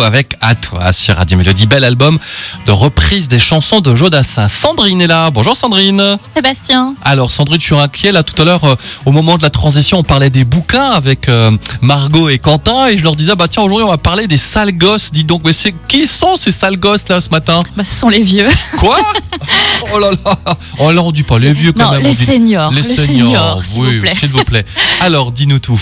avec À toi sur Radio Mélodie. Bel album de reprise des chansons de Jodassin. Sandrine est là. Bonjour Sandrine. Sébastien. Alors Sandrine, suis inquiet. Là tout à l'heure, euh, au moment de la transition, on parlait des bouquins avec euh, Margot et Quentin et je leur disais, bah tiens, aujourd'hui on va parler des sales gosses. Dis donc, mais c'est qui sont ces sales gosses là ce matin? Bah, ce sont les vieux. Quoi? Oh là là Oh là, on dit pas les vieux quand non, même. les on dit- seniors. Les, seniors, s'il oui, vous plaît. s'il vous plaît. Alors, dis-nous tout.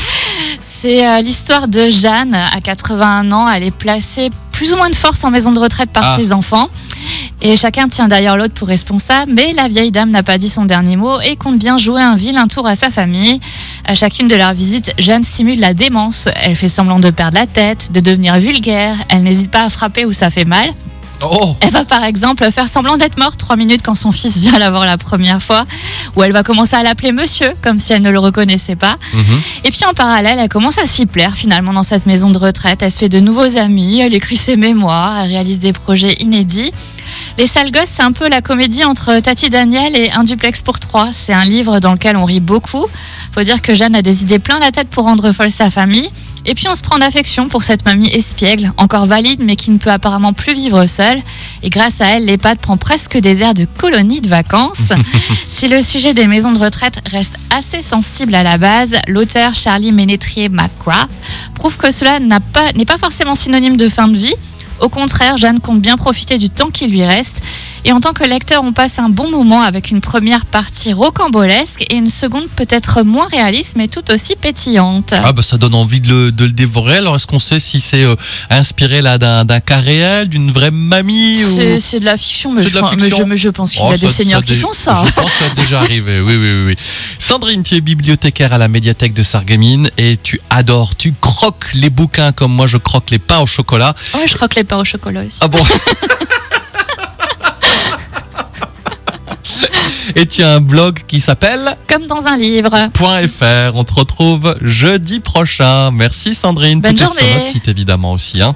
C'est euh, l'histoire de Jeanne, à 81 ans. Elle est placée plus ou moins de force en maison de retraite par Ah. ses enfants. Et chacun tient d'ailleurs l'autre pour responsable, mais la vieille dame n'a pas dit son dernier mot et compte bien jouer un vilain tour à sa famille. À chacune de leurs visites, Jeanne simule la démence. Elle fait semblant de perdre la tête, de devenir vulgaire. Elle n'hésite pas à frapper où ça fait mal. Oh Elle va par exemple faire semblant d'être morte trois minutes quand son fils vient la voir la première fois, ou elle va commencer à l'appeler monsieur, comme si elle ne le reconnaissait pas. mhm. Et puis en parallèle, elle commence à s'y plaire finalement dans cette maison de retraite. Elle se fait de nouveaux amis, elle écrit ses mémoires, elle réalise des projets inédits. Les sales gosses, c'est un peu la comédie entre Tati Daniel et Un duplex pour trois. C'est un livre dans lequel on rit beaucoup. Faut dire que Jeanne a des idées plein la tête pour rendre folle sa famille. Et puis on se prend d'affection pour cette mamie espiègle, encore valide mais qui ne peut apparemment plus vivre seule. Et grâce à elle, l'EHPAD prend presque des airs de colonie de vacances. si le sujet des maisons de retraite reste assez sensible à la base, l'auteur Charlie Ménétrier McGrath prouve que cela pas- n'est pas forcément synonyme de fin de vie. Au contraire, Jeanne compte bien profiter du temps qui lui reste. Et en tant que lecteur, on passe un bon moment avec une première partie rocambolesque et une seconde peut-être moins réaliste mais tout aussi pétillante. Ah bah ça donne envie de le, de le dévorer. Alors est-ce qu'on sait si c'est euh, inspiré là d'un d'un cas réel, d'une vraie mamie ou... C'est c'est de la fiction, mais, je, la pense- mais fiction je- mais je pense qu'il Oh, y a des seigneurs qui dé- font ça. Je pense que ça a déjà arrivé, oui, oui, oui, oui. Sandrine, tu es bibliothécaire à la médiathèque de Sarreguemines et tu adores, tu croques les bouquins comme moi je croque les pains au chocolat. Ouais, je croque les pains au chocolat aussi. Ah bon? Et tu as un blog qui s'appelle Comme dans un livre. .fr. On te retrouve jeudi prochain. Merci Sandrine. Bonne Tout est sur notre site évidemment aussi. hein.